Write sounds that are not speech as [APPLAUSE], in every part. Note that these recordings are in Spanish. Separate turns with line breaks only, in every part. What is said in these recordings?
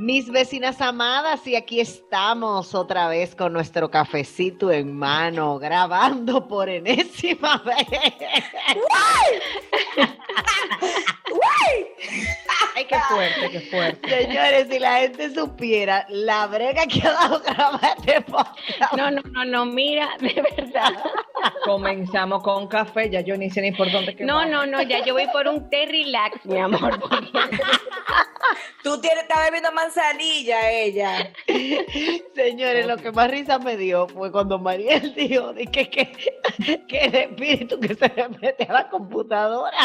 Mis vecinas amadas, y aquí estamos otra vez con nuestro cafecito en mano, grabando por enésima [LAUGHS] vez.
Ay, qué fuerte, qué fuerte.
Señores, si la gente supiera la brega que ha dado grabar este podcast.
No, no, no, no, mira, de verdad.
Comenzamos con café, ya yo ni sé ni por dónde que
No, no, no, ya yo voy por un té relax, mi amor.
Tú tienes, estás bebiendo manzanilla, ella.
Señores, lo que más risa me dio fue cuando Mariel dijo de que, que, que el espíritu que se le mete a la computadora.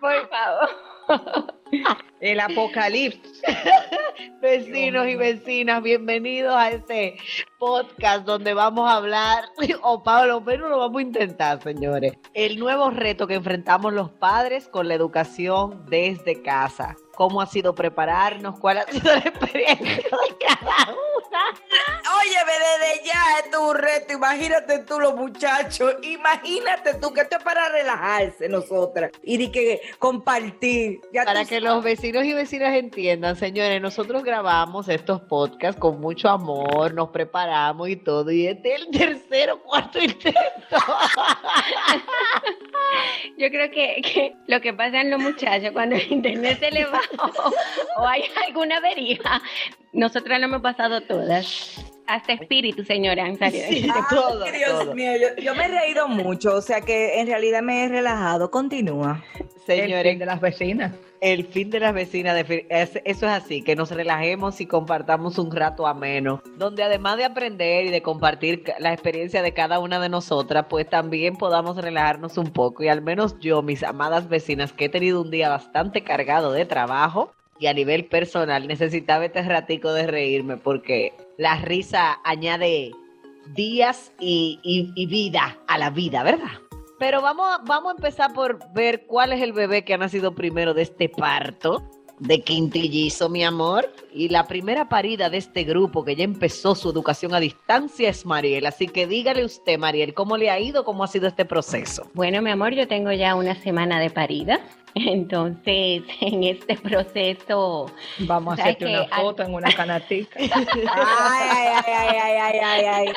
Por favor. [LAUGHS]
El apocalipsis. [LAUGHS]
Vecinos y vecinas, bienvenidos a este podcast donde vamos a hablar, [LAUGHS] o Pablo, pero lo vamos a intentar, señores. El nuevo reto que enfrentamos los padres con la educación desde casa. ¿Cómo ha sido prepararnos? ¿Cuál ha sido la experiencia de cada una?
Oye, desde ya es tu reto. Imagínate tú, los muchachos. Imagínate tú que esto es para relajarse nosotras y de que compartir. Ya
Para que
sabes.
los vecinos y vecinas entiendan, señores, nosotros grabamos estos podcasts con mucho amor, nos preparamos y todo, y este es el tercero, cuarto intento. [LAUGHS]
Yo creo que, que lo que pasa en los muchachos cuando el internet se le va o, [LAUGHS] o hay alguna avería, nosotras lo hemos pasado todas. Hasta espíritu, señora, han salido.
Sí, todo,
Dios
todo.
mío, yo, yo me he reído mucho, o sea que en realidad me he relajado. Continúa.
Señores,
de las vecinas.
El fin de las vecinas, defi- es- eso es así, que nos relajemos y compartamos un rato ameno, donde además de aprender y de compartir la experiencia de cada una de nosotras, pues también podamos relajarnos un poco. Y al menos yo, mis amadas vecinas, que he tenido un día bastante cargado de trabajo y a nivel personal, necesitaba este ratico de reírme porque la risa añade días y- y vida a la vida, ¿verdad? Pero vamos, a- vamos a empezar por ver cuál es el bebé que ha nacido primero de este parto de quintillizo, mi amor. Y la primera parida de este grupo que ya empezó su educación a distancia es Mariel. Así que dígale usted, Mariel, ¿cómo le ha ido? ¿Cómo ha sido este proceso?
Bueno, mi amor, yo tengo ya una semana de parida. [LAUGHS] Entonces, en este proceso,
Vamos a
¿Sabes
hacerte una foto en una canatica. [LAUGHS]
Ay, ay, ay, ay, ay, ay, ay.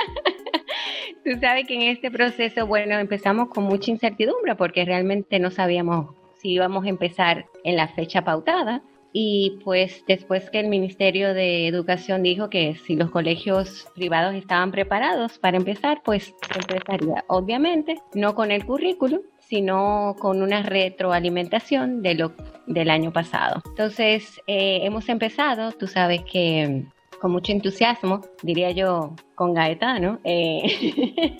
Tú sabes que en este proceso, bueno, empezamos con mucha incertidumbre porque realmente no sabíamos si íbamos a empezar en la fecha pautada. Y pues después que el Ministerio de Educación dijo que si los colegios privados estaban preparados para empezar, pues empezaría. Obviamente, no con el currículum, sino con una retroalimentación de lo del año pasado. Entonces, eh, hemos empezado, tú sabes que con mucho entusiasmo, diría yo, con Gaetano. eh, [LAUGHS]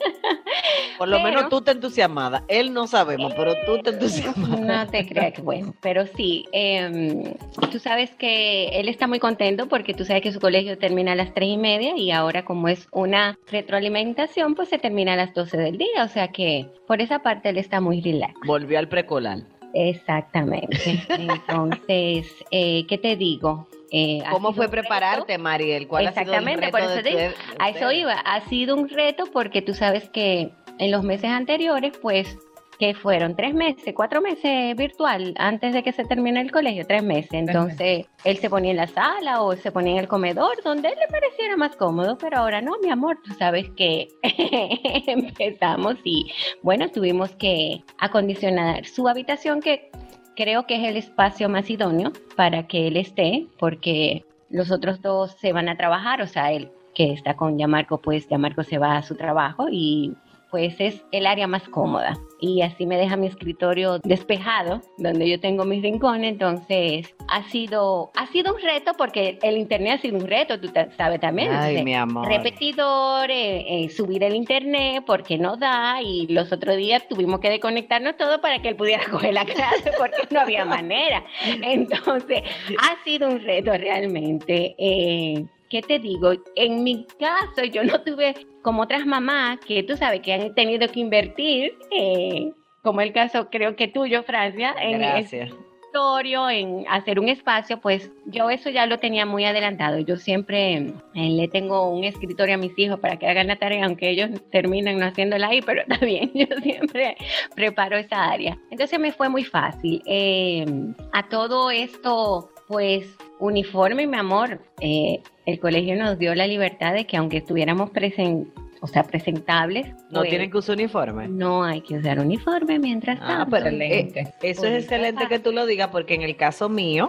Por lo
Pero-
menos tú te entusiasmada. Él no sabemos, pero tú te entusiasmada.
No te creas que bueno, pero sí, em, tú sabes que él está muy contento porque tú sabes que su colegio termina a las tres y media y ahora como es una retroalimentación, pues se termina a las 12 del día, o sea que por esa parte él está muy relax.
Volvió al precolar.
Exactamente. [LAUGHS] Entonces, eh, ¿qué te digo? Eh,
¿Cómo fue prepararte, Mariel? ¿Cuál
Exactamente,
ha sido
por
el reto
eso te
de de
a eso iba. Ha sido un reto porque tú sabes que en los meses anteriores, pues que fueron tres meses, cuatro meses virtual antes de que se termine el colegio, tres meses. Entonces él se ponía en la sala o se ponía en el comedor donde él le pareciera más cómodo, pero ahora no, mi amor, tú sabes que [LAUGHS] empezamos y bueno, tuvimos que acondicionar su habitación que creo que es el espacio más idóneo para que él esté, porque los otros dos se van a trabajar, o sea, él que está con Yamarco, pues Yamarco se va a su trabajo y pues es el área más cómoda. Y así me deja mi escritorio despejado donde yo tengo mis rincones entonces ha sido ha sido un reto porque el internet ha sido un reto tú sabes también.
Ay, mi amor.
repetidor eh, eh, subir el internet porque no da. Y los otros días tuvimos que desconectarnos todo para que él pudiera [LAUGHS] coger la clase porque no había manera. [LAUGHS] Entonces ha sido un reto realmente eh, ¿qué te digo? En mi caso, yo no tuve como otras mamás que tú sabes que han tenido que invertir, eh, como el caso creo que tuyo, Francia, en
Gracias.
escritorio, en hacer un espacio, pues yo eso ya lo tenía muy adelantado. Yo siempre eh, le tengo un escritorio a mis hijos para que hagan la tarea, aunque ellos terminan no haciéndola ahí, [LAUGHS] pero está bien, yo siempre preparo esa área. Entonces me fue muy fácil. Eh, a todo esto, pues uniforme, mi amor, eh, el colegio nos dio la libertad de que aunque estuviéramos presen o sea, presentables.
No
pues,
tienen que usar uniforme.
No hay que usar uniforme mientras
Ah,
tanto.
Excelente.
eh, eso
Por
es excelente
pasa.
que tú lo digas porque en el caso mío,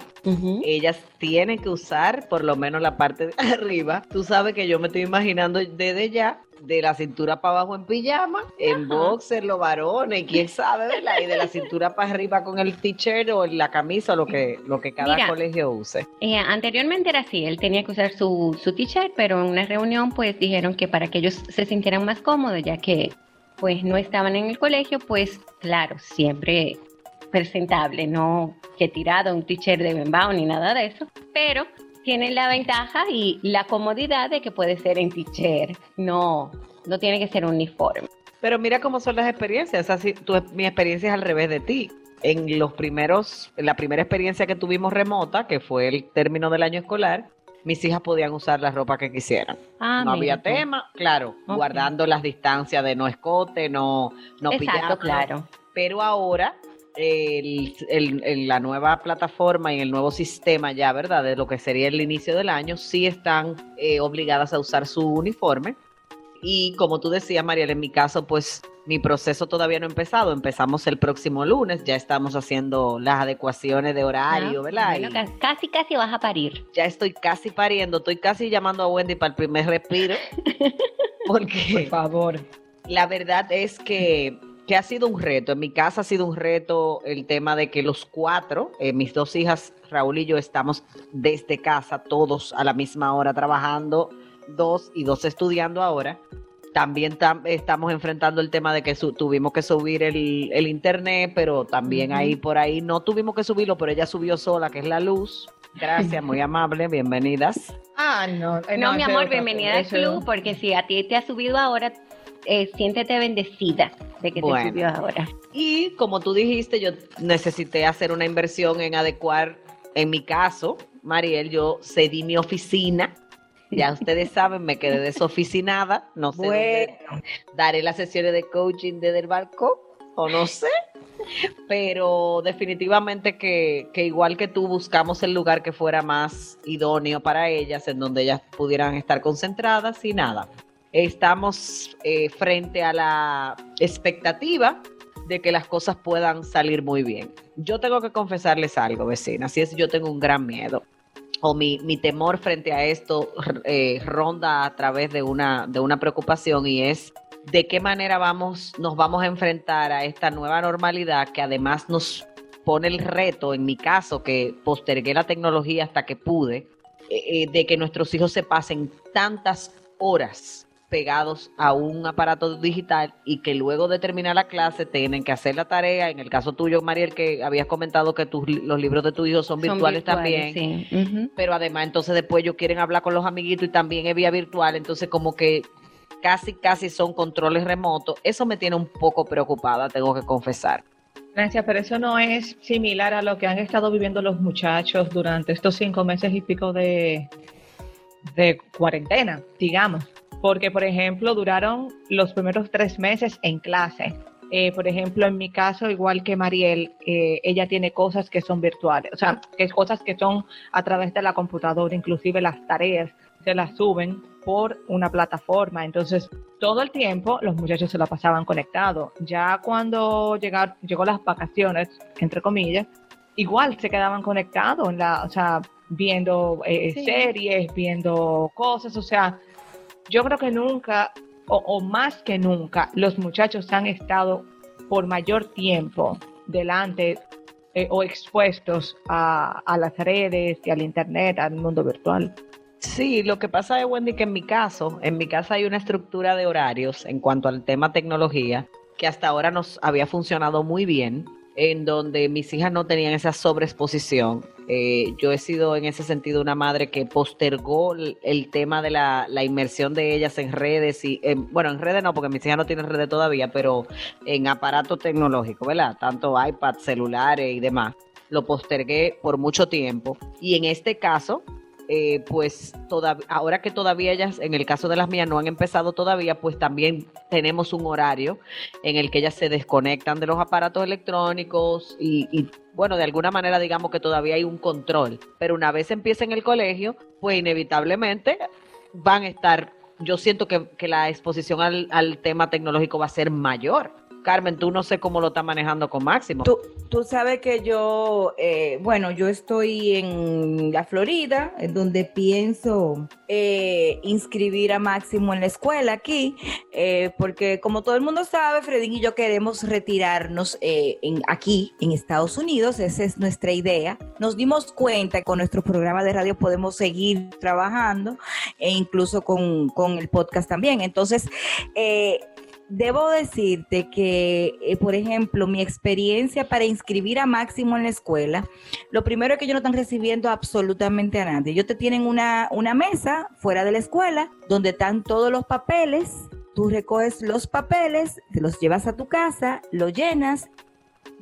ellas tienen que usar por lo menos la parte de [LAUGHS] arriba. Tú sabes que yo me estoy imaginando desde ya de la cintura para abajo en pijama, en boxer los varones, y quién sabe, ¿verdad? Y de la cintura para arriba con el t-shirt o la camisa o lo que, lo que cada
Mira.
colegio use.
Eh, anteriormente era así, él tenía que usar su, su t-shirt, pero en una reunión pues dijeron que para que ellos se sintieran más cómodos, ya que pues no estaban en el colegio, pues claro, siempre presentable, no que tirado un t-shirt de bembao ni nada de eso, pero tiene la ventaja y la comodidad de que puede ser en t-shirt, no, no tiene que ser uniforme.
Pero mira cómo son las experiencias. Así, tu- mi experiencia es al revés de ti. En los primeros, en la primera experiencia que tuvimos remota, que fue el término del año escolar, mis hijas podían usar la ropa que quisieran.
Ah,
no había
tú.
tema, claro, guardando las distancias de no escote, no, no
Exacto, claro.
Pero ahora, el, el- el- la nueva plataforma y el nuevo sistema ya, ¿verdad? De lo que sería el inicio del año, sí están eh, obligadas a usar su uniforme. Y como tú decías, Mariel, en mi caso, pues mi proceso todavía no ha empezado. Empezamos el próximo lunes, ya estamos haciendo las adecuaciones de horario,
Ah,
¿verdad?
bueno, casi, casi vas a parir.
ya estoy casi pariendo, estoy casi llamando a Wendy para el primer respiro. [LAUGHS] Porque
favor.
la verdad es que, que ha sido un reto. En mi casa ha sido un reto el tema de que los cuatro, eh, mis dos hijas, Raúl y yo, estamos desde casa, todos a la misma hora trabajando, dos y dos estudiando ahora. También tam- estamos enfrentando el tema de que su- tuvimos que subir el, el internet, pero también ahí por ahí no tuvimos que subirlo, pero ella subió sola, que es la luz. Gracias, muy amable, bienvenidas.
Ah, no. eh,
No, mi amor, bienvenida al club, porque si a ti te ha subido ahora, eh, siéntete bendecida de que
Bueno.
te subió ahora.
Y como tú dijiste, yo necesité hacer una inversión en adecuar, en mi caso, Mariel, yo cedí mi oficina. Ya ustedes [LAUGHS] saben, me quedé desoficinada. No sé dónde daré las sesiones de coaching desde el balcón, o no sé. Pero definitivamente que, que igual que tú, buscamos el lugar que fuera más idóneo para ellas, en donde ellas pudieran estar concentradas y nada. Estamos eh, frente a la expectativa de que las cosas puedan salir muy bien. Yo tengo que confesarles algo, vecinas, si es yo tengo un gran miedo o mi, mi temor frente a esto eh, ronda a través de una, de una preocupación y es de qué manera vamos, nos vamos a enfrentar a esta nueva normalidad que además nos pone el reto, en mi caso, que postergué la tecnología hasta que pude, eh, de que nuestros hijos se pasen tantas horas pegados a un aparato digital y que luego de terminar la clase tienen que hacer la tarea. En el caso tuyo, Mariel, que habías comentado que tus, los libros de tu hijo son,
Son
virtuales, también
sí.
Pero además entonces después ellos quieren hablar con los amiguitos y también es vía virtual, entonces como que casi, casi son controles remotos. Eso me tiene un poco preocupada, tengo que confesar.
Gracias, pero eso no es similar a lo que han estado viviendo los muchachos durante estos cinco meses y pico de, de cuarentena, digamos. Porque, por ejemplo, duraron los primeros tres meses en clase. eh, por ejemplo, en mi caso, igual que Mariel, eh, ella tiene cosas que son virtuales, o sea, que es cosas que son a través de la computadora, inclusive las tareas se las suben por una plataforma. Entonces, todo el tiempo los muchachos se la pasaban conectados. Ya cuando llegar, llegó las vacaciones, entre comillas, igual se quedaban conectados, en la, o sea, viendo eh, series, viendo cosas, o sea, yo creo que nunca, o, más que nunca, los muchachos han estado por mayor tiempo delante eh, o expuestos a, a, las redes y al internet, al mundo virtual.
Sí, lo que pasa es, Wendy, que en mi caso, en mi casa hay una estructura de horarios en cuanto al tema tecnología que hasta ahora nos había funcionado muy bien en donde mis hijas no tenían esa sobreexposición. Eh, yo he sido en ese sentido una madre que postergó el, tema de la, inmersión de ellas en redes y, bueno, en redes no, porque mis hijas no tienen redes todavía, pero en aparatos tecnológicos, ¿verdad? Tanto iPad, celulares y demás. Lo postergué por mucho tiempo y en este caso eh, pues ahora que todavía ellas, en el caso de las mías, no han empezado todavía, pues también tenemos un horario en el que ellas se desconectan de los aparatos electrónicos y, bueno, de alguna manera digamos que todavía hay un control, pero una vez empiecen el colegio, pues inevitablemente van a estar, yo siento que, la exposición al tema tecnológico va a ser mayor Carmen, tú no sé cómo lo está manejando con Máximo.
Tú, tú sabes que yo, eh, bueno, yo estoy en la Florida, en donde pienso eh, inscribir a Máximo en la escuela aquí, eh, porque como todo el mundo sabe, Fredín y yo queremos retirarnos aquí, en Estados Unidos, esa es nuestra idea. Nos dimos cuenta que con nuestro programa de radio podemos seguir trabajando e incluso con, con el podcast también. Entonces, Debo decirte que, eh, por ejemplo, mi experiencia para inscribir a Máximo en la escuela, lo primero es que ellos no están recibiendo absolutamente a nadie. Ellos te tienen una, una mesa fuera de la escuela donde están todos los papeles. Tú recoges los papeles, te los llevas a tu casa, lo llenas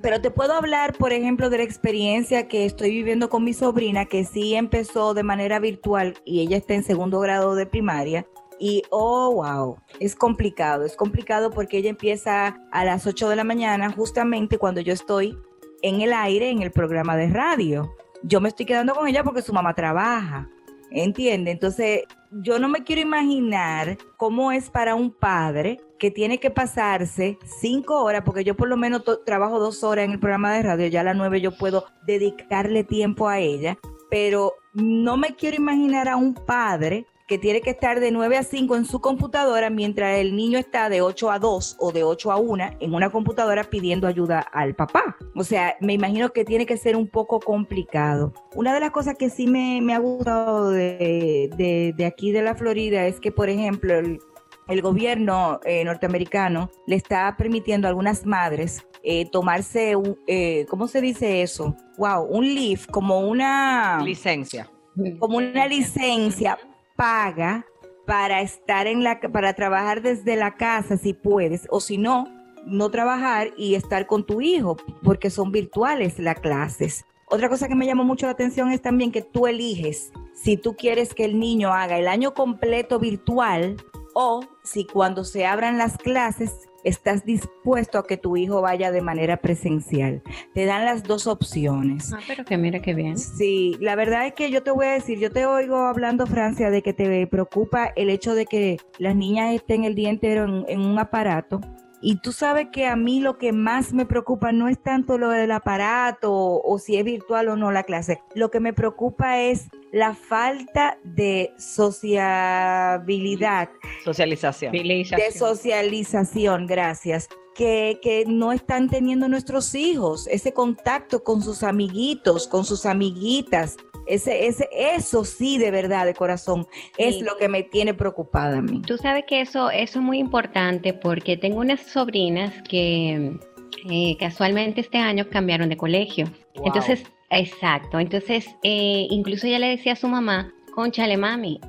pero te puedo hablar, por ejemplo, de la experiencia que estoy viviendo con mi sobrina, que sí empezó de manera virtual y ella está en segundo grado de primaria. Y, oh, wow, es complicado, es complicado porque ella empieza a las 8 de la mañana, justamente cuando yo estoy en el aire, en el programa de radio. Yo me estoy quedando con ella porque su mamá trabaja, ¿entiende? Entonces, yo no me quiero imaginar cómo es para un padre que tiene que pasarse cinco horas, porque yo por lo menos trabajo dos horas en el programa de radio, ya a las nueve yo puedo dedicarle tiempo a ella, pero no me quiero imaginar a un padre que tiene que estar de 9 a 5 en su computadora mientras el niño está de 8 a 2 o de 8 a 1 en una computadora pidiendo ayuda al papá. O sea, me imagino que tiene que ser un poco complicado. Una de las cosas que sí me, ha gustado de, aquí de la Florida es que, por ejemplo, el, gobierno eh, norteamericano le está permitiendo a algunas madres eh, tomarse, un, eh, ¿cómo se dice eso? Wow, un leave, como una...
Licencia.
Como una licencia paga para estar en la para trabajar desde la casa si puedes o si no no trabajar y estar con tu hijo porque son virtuales las clases. Otra cosa que me llamó mucho la atención es también que tú eliges si tú quieres que el niño haga el año completo virtual o si cuando se abran las clases estás dispuesto a que tu hijo vaya de manera presencial. Te dan las dos opciones.
Ah, pero que mira qué bien.
Sí, la verdad es que yo te voy a decir, yo te oigo hablando, Francia, de que te preocupa el hecho de que las niñas estén el día entero en, un aparato. Y tú sabes que a mí lo que más me preocupa no es tanto lo del aparato o, si es virtual o no la clase. Lo que me preocupa es la falta de sociabilidad.
Socialización.
De socialización, gracias. Que, que, no están teniendo nuestros hijos, ese contacto con sus amiguitos, con sus amiguitas. Ese, ese, eso sí, de verdad, de corazón, es lo que me tiene preocupada a mí.
Tú sabes que eso, eso es muy importante porque tengo unas sobrinas que eh, casualmente este año cambiaron de colegio. Entonces, Exacto, entonces eh, incluso ella le decía a su mamá, conchale mami,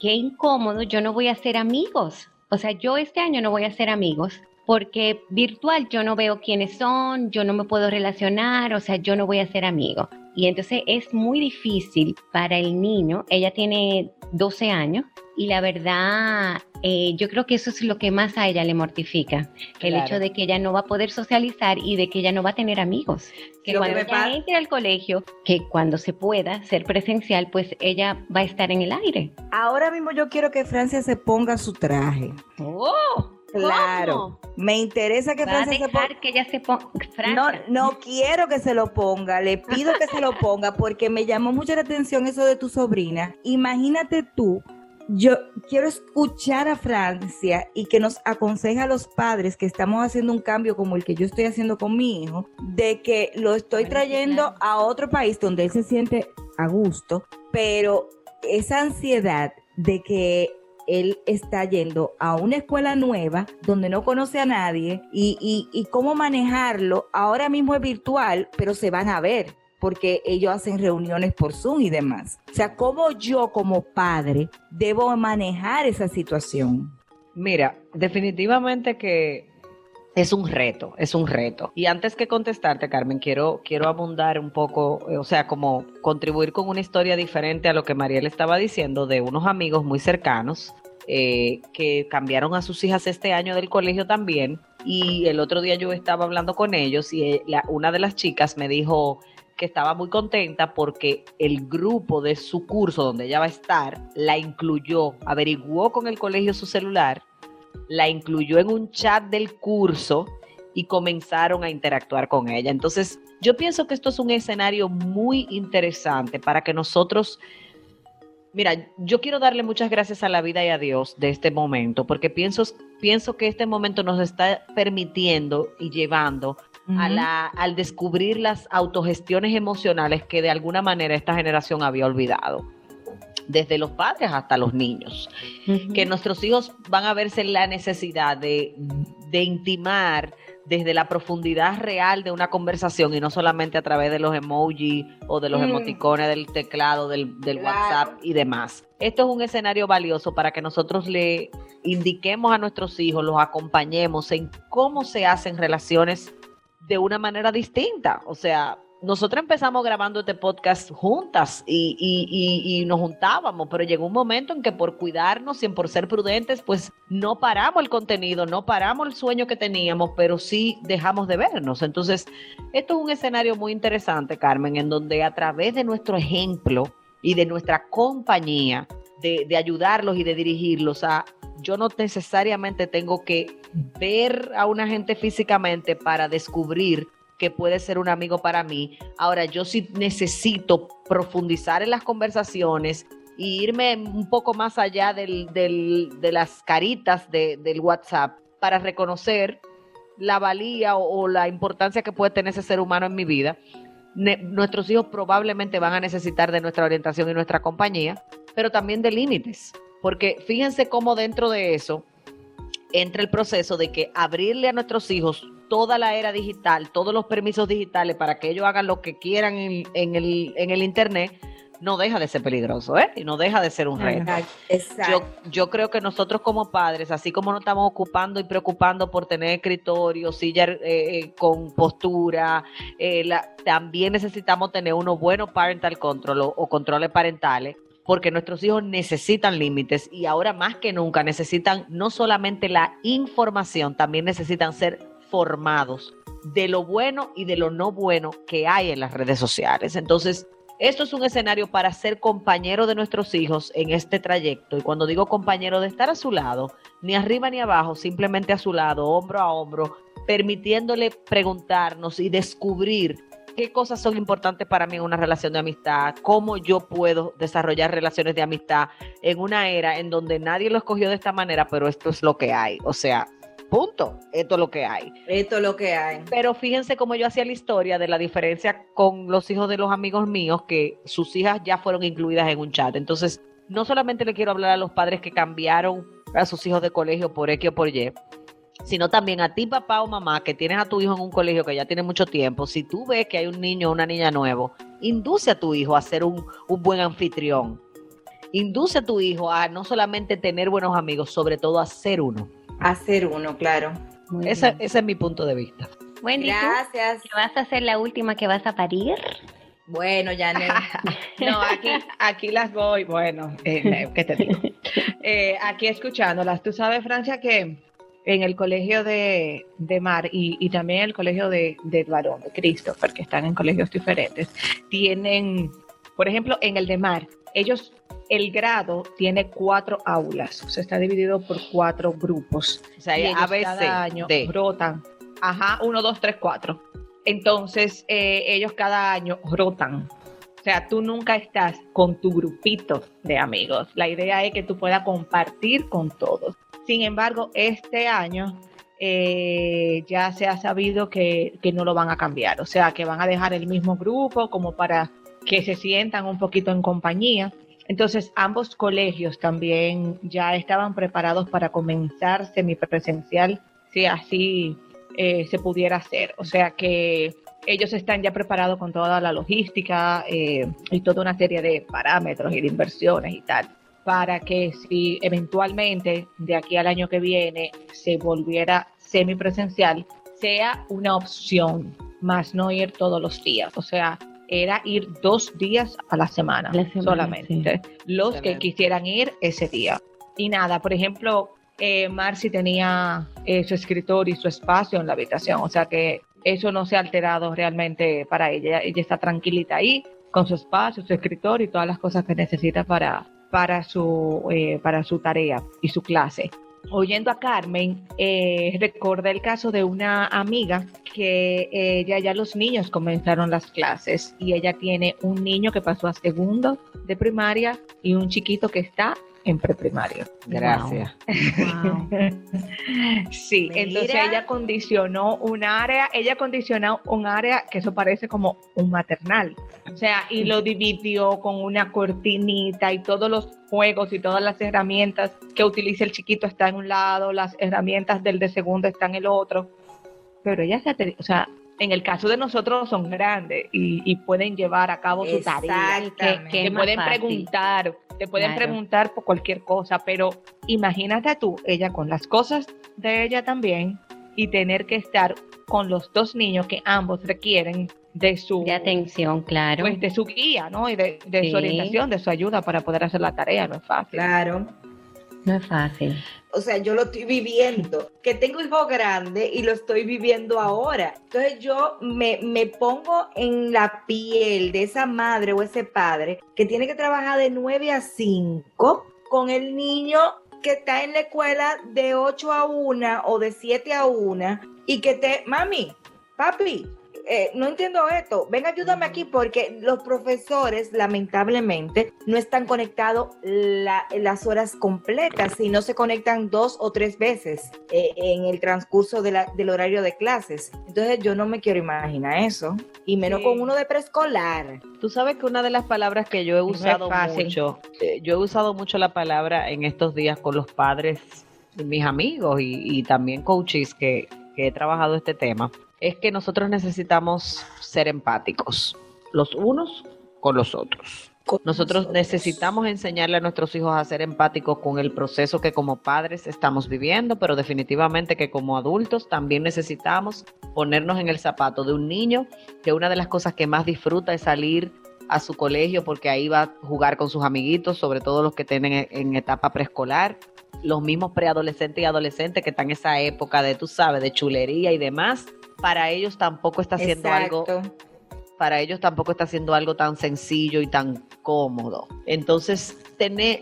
qué incómodo, yo no voy a hacer amigos. O sea, yo este año no voy a hacer amigos porque virtual yo no veo quiénes son, yo no me puedo relacionar, o sea, yo no voy a ser amigo. Y entonces es muy difícil para el niño, ella tiene 12 años, y la verdad, eh, yo creo que eso es lo que más a ella le mortifica, el
Claro.
hecho de que ella no va a poder socializar y de que ella no va a tener amigos. Que
Lo que
cuando
me
ella entre al colegio, que cuando se pueda ser presencial, pues ella va a estar en el aire.
Ahora mismo yo quiero que Francia se ponga su traje.
¡Oh!
Claro. Me interesa que Francia se ponga.
dejar que ella se ponga.
No, no quiero que se lo ponga, le pido que se lo ponga porque me llamó mucho la atención eso de tu sobrina. Imagínate tú, yo quiero escuchar a Francia y que nos aconseja a los padres que estamos haciendo un cambio como el que yo estoy haciendo con mi hijo, de que lo estoy trayendo a otro país donde él se siente a gusto, pero esa ansiedad de que él está yendo a una escuela nueva donde no conoce a nadie y, y- y cómo manejarlo. Ahora mismo es virtual, pero se van a ver porque ellos hacen reuniones por Zoom y demás. O sea, cómo yo como padre debo manejar esa situación.
Mira, definitivamente que es un reto, es un reto. Y antes que contestarte, Carmen, quiero, quiero abundar un poco, eh, o sea, como contribuir con una historia diferente a lo que Mariel estaba diciendo de unos amigos muy cercanos eh, que cambiaron a sus hijas este año del colegio también. Y el otro día yo estaba hablando con ellos y eh, la- una de las chicas me dijo que estaba muy contenta porque el grupo de su curso donde ella va a estar la incluyó, averiguó con el colegio su celular, la incluyó en un chat del curso y comenzaron a interactuar con ella. Entonces, yo pienso que esto es un escenario muy interesante para que nosotros Mira, yo quiero darle muchas gracias a la vida y a Dios de este momento, porque pienso, pienso que este momento nos está permitiendo y llevando a la, al descubrir las autogestiones emocionales que de alguna manera esta generación había olvidado, desde los padres hasta los niños, que nuestros hijos van a verse en la necesidad de, de intimar desde la profundidad real de una conversación y no solamente a través de los emojis o de los
Mm.
emoticones del teclado, del, del
Claro.
WhatsApp y demás. Esto es un escenario valioso para que nosotros le indiquemos a nuestros hijos, los acompañemos en cómo se hacen relaciones de una manera distinta. O sea, nosotros empezamos grabando este podcast juntas y, nos juntábamos, pero llegó un momento en que por cuidarnos y por ser prudentes, pues no paramos el contenido, no paramos el sueño que teníamos, pero sí dejamos de vernos. Entonces, esto es un escenario muy interesante, Carmen, en donde a través de nuestro ejemplo y de nuestra compañía, de, de ayudarlos y de dirigirlos a, yo no necesariamente tengo que ver a una gente físicamente para descubrir que puede ser un amigo para mí. Ahora, yo sí necesito profundizar en las conversaciones e irme un poco más allá del- de las caritas de- del WhatsApp para reconocer la valía o, la importancia que puede tener ese ser humano en mi vida. Nuestros hijos probablemente van a necesitar de nuestra orientación y nuestra compañía, pero también de límites, porque fíjense cómo dentro de eso entra el proceso de que abrirle a nuestros hijos toda la era digital, todos los permisos digitales para que ellos hagan lo que quieran en, en el, en el Internet, no deja de ser peligroso, ¿eh? Y no deja de ser un reto.
Exacto.
Yo, yo creo que nosotros como padres, así como nos estamos ocupando y preocupando por tener escritorio, silla eh, eh, con postura, eh, la- también necesitamos tener unos buenos parental control o, o controles parentales, porque nuestros hijos necesitan límites y ahora más que nunca necesitan no solamente la información, también necesitan ser formados de lo bueno y de lo no bueno que hay en las redes sociales. Entonces, esto es un escenario para ser compañero de nuestros hijos en este trayecto. Y cuando digo compañero, de estar a su lado, ni arriba ni abajo, simplemente a su lado, hombro a hombro, permitiéndole preguntarnos y descubrir qué cosas son importantes para mí en una relación de amistad, cómo yo puedo desarrollar relaciones de amistad en una era en donde nadie lo escogió de esta manera, pero esto es lo que hay. O sea, punto, esto es lo que hay.
Esto es lo que hay.
Pero fíjense cómo yo hacía la historia de la diferencia con los hijos de los amigos míos, que sus hijas ya fueron incluidas en un chat. Entonces, no solamente le quiero hablar a los padres que cambiaron a sus hijos de colegio por X o por Y, sino también a ti, papá o mamá, que tienes a tu hijo en un colegio que ya tiene mucho tiempo. Si tú ves que hay un niño o una niña nuevo, induce a tu hijo a ser un, un buen anfitrión. Induce a tu hijo a no solamente tener buenos amigos, sobre todo a ser uno.
Hacer uno, claro.
Muy
Ese, es mi punto de vista.
Wendy, ¿tú
Gracias.
que vas a ser la última que vas a parir?
Bueno, ya [LAUGHS]
no, aquí, aquí las voy. Bueno, eh, ¿qué te digo? [LAUGHS] Eh, aquí escuchándolas. Tú sabes, Francia, que en el colegio de, Mar y, también el colegio de, de Varón, de Christopher, que están en colegios diferentes, tienen, por ejemplo, en el de Mar, ellos, el grado tiene cuatro aulas, o sea, está dividido por cuatro grupos. O sea, a veces cada año rotan. Ajá, uno, dos, tres, cuatro. Entonces, eh, ellos cada año rotan. O sea, tú nunca estás con tu grupito de amigos. La idea es que tú puedas compartir con todos. Sin embargo, este año eh, ya se ha sabido que, que, no lo van a cambiar. O sea, que van a dejar el mismo grupo como para que se sientan un poquito en compañía. Entonces, ambos colegios también ya estaban preparados para comenzar semipresencial, si así eh, se pudiera hacer. O sea que ellos están ya preparados con toda la logística eh, y toda una serie de parámetros y de inversiones y tal, para que si eventualmente de aquí al año que viene se volviera semipresencial, sea una opción, más no ir todos los días. O sea, era ir dos días a la semana, solamente. Los que quisieran ir ese día. Y nada, por ejemplo, eh, Marcy tenía eh, su escritorio y su espacio en la habitación, o sea que eso no se ha alterado realmente para ella. Ella está tranquilita ahí con su espacio, su escritorio y todas las cosas que necesita para, para, su, eh, para su tarea y su clase. Oyendo a Carmen, eh, recordé el caso de una amiga que ella ya los niños comenzaron las clases y ella tiene un niño que pasó a segundo de primaria y un chiquito que está en preprimario.
Gracias. [LAUGHS]
sí, entonces ella condicionó un área, ella condicionó un área que eso parece como un maternal. O sea, y lo dividió con una cortinita y todos los juegos y todas las herramientas que utiliza el chiquito están en un lado, las herramientas del de segundo están en el otro. Pero ella se, o sea, en el caso de nosotros son grandes y, pueden llevar a cabo su tarea, que, pueden preguntar, te pueden preguntar por cualquier cosa, pero imagínate tú, ella con las cosas de ella también y tener que estar con los dos niños que ambos requieren de su
de atención, claro.
Pues de su guía, ¿no? Y de, su orientación, de su ayuda para poder hacer la tarea, no es fácil.
Claro.
No es fácil.
O sea, yo lo estoy viviendo, que tengo hijo grande y lo estoy viviendo ahora. Entonces yo me, me pongo en la piel de esa madre o ese padre que tiene que trabajar de 9 a 5 con el niño que está en la escuela de 8 a 1 o de 7 a 1 y que te, mami, papi, eh, no entiendo esto, ven ayúdame aquí porque los profesores lamentablemente no están conectados las horas completas, y no se conectan dos o tres veces eh, en el transcurso del horario de clases. Entonces yo no me quiero imaginar eso, y menos con uno de preescolar.
Tú sabes que una de las palabras que yo he usado mucho, eh, yo he usado mucho la palabra en estos días con los padres, mis amigos y, y también coaches que, que he trabajado este tema, es que nosotros necesitamos ser empáticos, los unos con los otros. Nosotros necesitamos enseñarle a nuestros hijos a ser empáticos con el proceso que como padres estamos viviendo, pero definitivamente que como adultos también necesitamos ponernos en el zapato de un niño que una de las cosas que más disfruta es salir a su colegio porque ahí va a jugar con sus amiguitos, sobre todo los que tienen en etapa preescolar, los mismos preadolescentes y adolescentes que están en esa época de, tú sabes, de chulería y demás para ellos tampoco está haciendo algo para ellos tampoco está haciendo algo tan sencillo y tan cómodo. Entonces,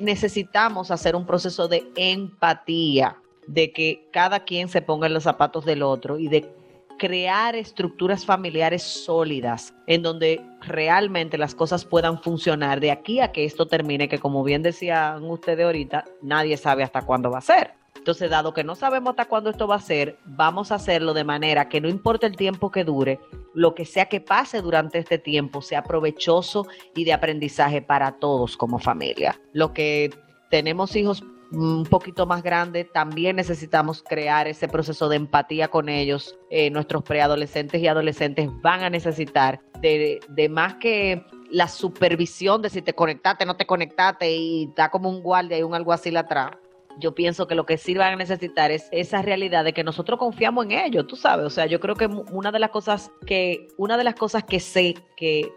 necesitamos hacer un proceso de empatía, de que cada quien se ponga en los zapatos del otro y de crear estructuras familiares sólidas en donde realmente las cosas puedan funcionar de aquí a que esto termine, que como bien decían ustedes ahorita, nadie sabe hasta cuándo va a ser. Entonces, dado que no sabemos hasta cuándo esto va a ser, vamos a hacerlo de manera que no importa el tiempo que dure, lo que sea que pase durante este tiempo sea provechoso y de aprendizaje para todos como familia. Lo que tenemos hijos un poquito más grandes, también necesitamos crear ese proceso de empatía con ellos. Eh, nuestros preadolescentes y adolescentes van a necesitar de, de más que la supervisión de si te conectaste, no te conectaste y está como un guardia y un alguacil atrás yo pienso que lo que sí van a necesitar es esa realidad de que nosotros confiamos en ellos, tú sabes, o sea, yo creo que una de las cosas que, una de las cosas que sé que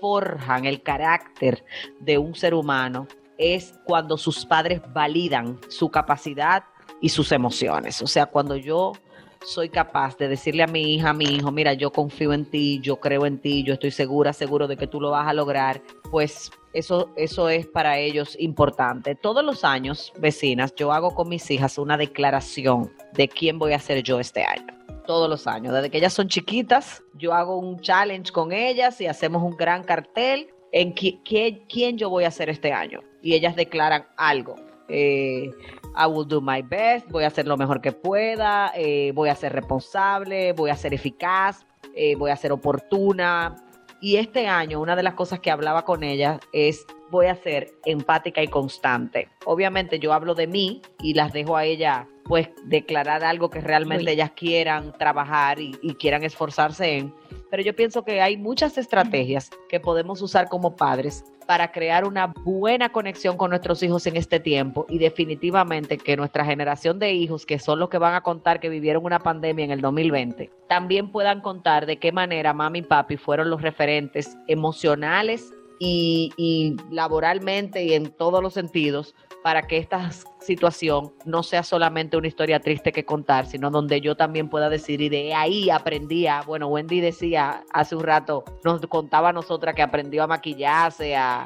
forjan el carácter de un ser humano es cuando sus padres validan su capacidad y sus emociones. O sea, cuando yo soy capaz de decirle a mi hija, a mi hijo, mira, yo confío en ti, yo creo en ti, yo estoy segura, seguro de que tú lo vas a lograr, pues eso, eso es para ellos importante. Todos los años, vecinas, yo hago con mis hijas una declaración de quién voy a ser yo este año. Todos los años, desde que ellas son chiquitas, yo hago un challenge con ellas y hacemos un gran cartel en quién yo voy a ser este año. Y ellas declaran algo. Eh, I will do my best, voy a hacer lo mejor que pueda, eh, voy a ser responsable, voy a ser eficaz, eh, voy a ser oportuna. Y este año, una de las cosas que hablaba con ella es voy a ser empática y constante. Obviamente yo hablo de mí y las dejo a ella pues declarar algo que realmente ellas quieran trabajar y, y quieran esforzarse en. Pero yo pienso que hay muchas estrategias que podemos usar como padres para crear una buena conexión con nuestros hijos en este tiempo y definitivamente que nuestra generación de hijos, que son los que van a contar que vivieron una pandemia en el 2020, también puedan contar de qué manera mami y papi fueron los referentes emocionales y, y laboralmente y en todos los sentidos para que esta situación no sea solamente una historia triste que contar, sino donde yo también pueda decir, y de ahí aprendía, bueno, Wendy decía hace un rato, nos contaba a nosotras que aprendió a maquillarse, a,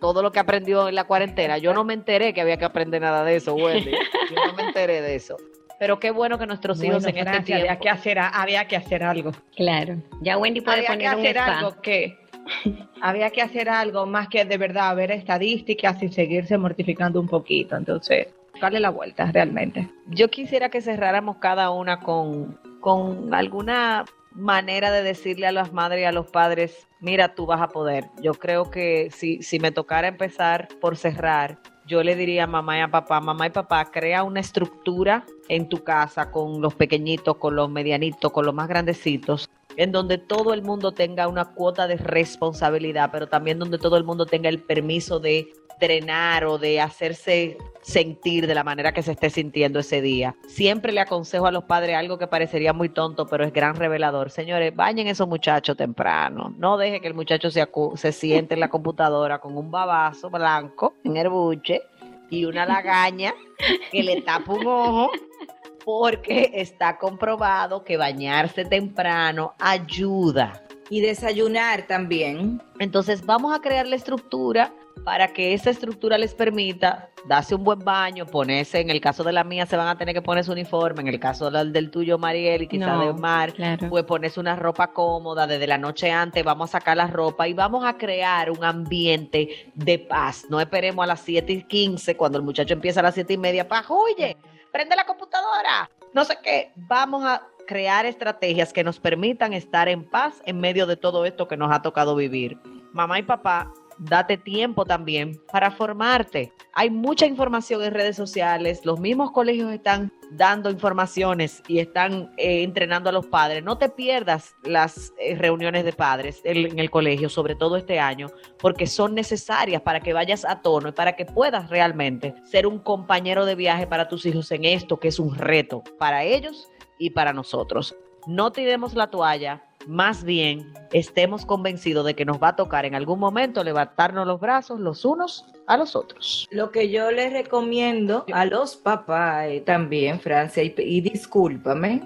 todo lo que aprendió en la cuarentena. Yo no me enteré que había que aprender nada de eso, Wendy. Yo no me enteré de eso. Pero qué bueno que nuestros hijos en este tiempo...
Había que hacer, había que hacer algo.
Claro. Ya Wendy puede poner
que hacer algo que había que hacer algo más que de verdad ver estadísticas y seguirse mortificando un poquito. Entonces, darle la vuelta realmente.
Yo quisiera que cerráramos cada una con, con alguna manera de decirle a las madres y a los padres, mira, tú vas a poder. Yo creo que si, si me tocara empezar por cerrar, yo le diría a mamá y a papá, mamá y papá, crea una estructura en tu casa con los pequeñitos, con los medianitos, con los más grandecitos, en donde todo el mundo tenga una cuota de responsabilidad, pero también donde todo el mundo tenga el permiso de entrenar o de hacerse sentir de la manera que se esté sintiendo ese día. Siempre le aconsejo a los padres algo que parecería muy tonto, pero es gran revelador. Señores, bañen esos muchachos temprano. No deje que el muchacho se, se siente en la computadora con un babazo blanco en el buche y una lagaña que le tapa un ojo porque está comprobado que bañarse temprano ayuda.
Y desayunar también.
Entonces vamos a crear la estructura para que esa estructura les permita darse un buen baño, ponerse, en el caso de la mía se van a tener que poner su uniforme, en el caso del, tuyo, Mariel, y quizás de Mar, pues ponerse una ropa cómoda, desde la noche antes vamos a sacar la ropa y vamos a crear un ambiente de paz. No esperemos a las 7 y 15 cuando el muchacho empieza a las 7 y media, paz, oye, prende la computadora, no sé qué, vamos a crear estrategias que nos permitan estar en paz en medio de todo esto que nos ha tocado vivir. Mamá y papá, date tiempo también para formarte. Hay mucha información en redes sociales, los mismos colegios están dando informaciones y están eh, entrenando a los padres. No te pierdas las eh, reuniones de padres en, el colegio, sobre todo este año, porque son necesarias para que vayas a tono y para que puedas realmente ser un compañero de viaje para tus hijos en esto, que es un reto para ellos y para nosotros. No tiremos la toalla, más bien estemos convencidos de que nos va a tocar en algún momento levantarnos los brazos los unos a los otros.
Lo que yo les recomiendo a los papás eh, también, Francia, y, discúlpame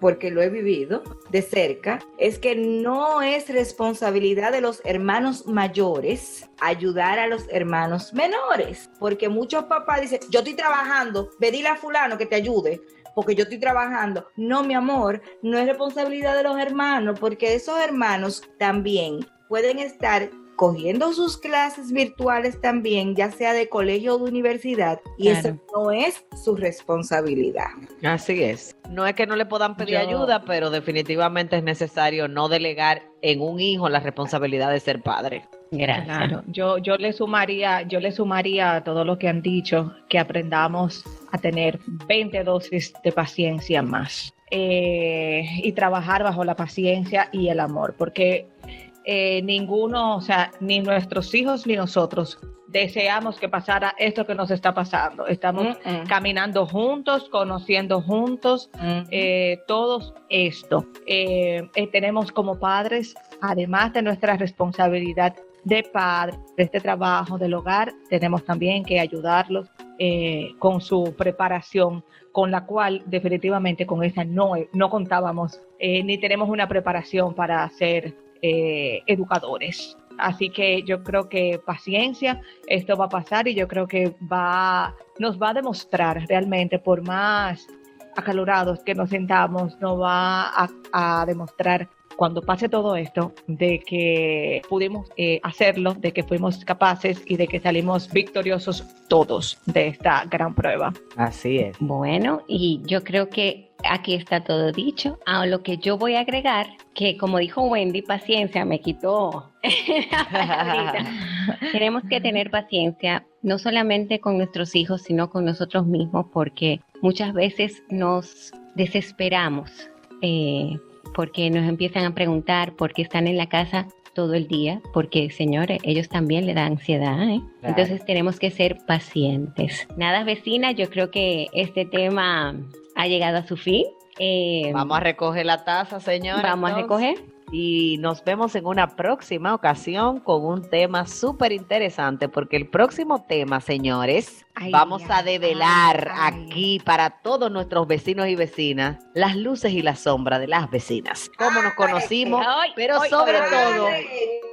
porque lo he vivido de cerca, es que no es responsabilidad de los hermanos mayores ayudar a los hermanos menores, porque muchos papás dicen, yo estoy trabajando, pedile a fulano que te ayude porque yo estoy trabajando. No, mi amor, no es responsabilidad de los hermanos, porque esos hermanos también pueden estar cogiendo sus clases virtuales también, ya sea de colegio o de universidad, y eso no es su responsabilidad.
Así es. No es que no le puedan pedir ayuda, pero definitivamente es necesario no delegar en un hijo la responsabilidad de ser padre.
Gracias. Yo, yo le sumaría, yo le sumaría a todo lo que han dicho que aprendamos a tener 20 dosis de paciencia más eh, y trabajar bajo la paciencia y el amor, porque eh, ninguno, o sea, ni nuestros hijos ni nosotros deseamos que pasara esto que nos está pasando. Estamos
Mm, mm.
caminando juntos, conociendo juntos, eh, todos esto. Eh, tenemos como padres, además de nuestra responsabilidad de padre, de este trabajo del hogar, tenemos también que ayudarlos eh, con su preparación, con la cual definitivamente con esa no, no contábamos, eh, ni tenemos una preparación para ser eh, educadores. Así que yo creo que paciencia, esto va a pasar y yo creo que va, nos va a demostrar realmente, por más acalorados que nos sentamos, nos va a, a demostrar cuando pase todo esto de que pudimos eh, hacerlo, de que fuimos capaces y de que salimos victoriosos todos de esta gran prueba.
Así es.
Bueno, y yo creo que aquí está todo dicho. A lo que yo voy a agregar, que como dijo Wendy, paciencia me quitó. [LAUGHS] Tenemos que tener paciencia, no solamente con nuestros hijos, sino con nosotros mismos, porque muchas veces nos desesperamos, eh, porque nos empiezan a preguntar por qué están en la casa todo el día, porque señores, ellos también le dan ansiedad, ¿eh?
Claro.
Entonces tenemos que ser pacientes. Nada, vecina, yo creo que este tema ha llegado a su fin. Eh,
Vamos a recoger la taza, señora.
vamos a recoger.
Y nos vemos en una próxima ocasión con un tema súper interesante, porque el próximo tema, señores,
Ay,
vamos a develar
ay,
aquí para todos nuestros vecinos y vecinas las luces y las sombras de las vecinas, cómo nos conocimos,
Ay,
pero
ay,
sobre todo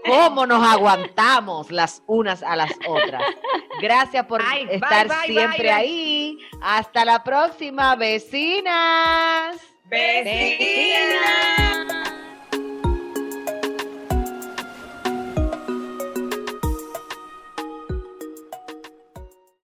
cómo nos aguantamos las unas a las otras. Gracias por
bye,
estar
bye,
siempre
bye.
ahí. Hasta la próxima, vecinas.
Vecinas.